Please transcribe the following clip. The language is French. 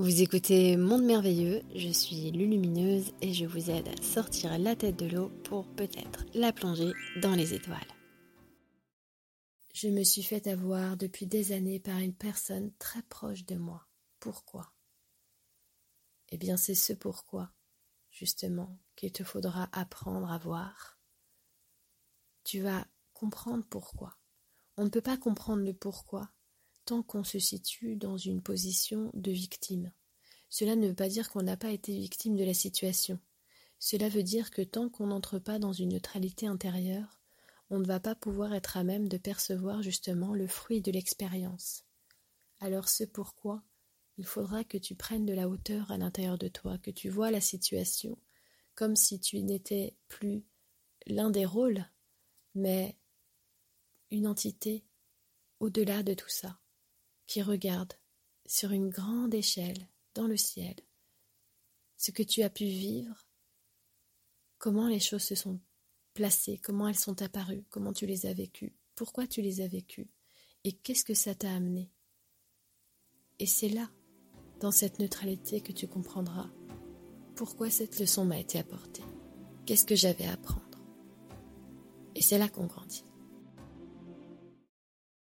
Vous écoutez Monde Merveilleux, je suis Lulumineuse et je vous aide à sortir la tête de l'eau pour peut-être la plonger dans les étoiles. Je me suis fait avoir depuis des années par une personne très proche de moi. Pourquoi? Eh bien c'est ce pourquoi, justement, qu'il te faudra apprendre à voir. Tu vas comprendre pourquoi. On ne peut pas comprendre le pourquoi tant qu'on se situe dans une position de victime. Cela ne veut pas dire qu'on n'a pas été victime de la situation. Cela veut dire que tant qu'on n'entre pas dans une neutralité intérieure, on ne va pas pouvoir être à même de percevoir justement le fruit de l'expérience. Alors ce pourquoi il faudra que tu prennes de la hauteur à l'intérieur de toi, que tu vois la situation comme si tu n'étais plus l'un des rôles, mais une entité au-delà de tout ça qui regarde sur une grande échelle dans le ciel ce que tu as pu vivre, comment les choses se sont placées, comment elles sont apparues, comment tu les as vécues, pourquoi tu les as vécues et qu'est-ce que ça t'a amené. Et c'est là, dans cette neutralité, que tu comprendras pourquoi cette leçon m'a été apportée, qu'est-ce que j'avais à apprendre. Et c'est là qu'on grandit.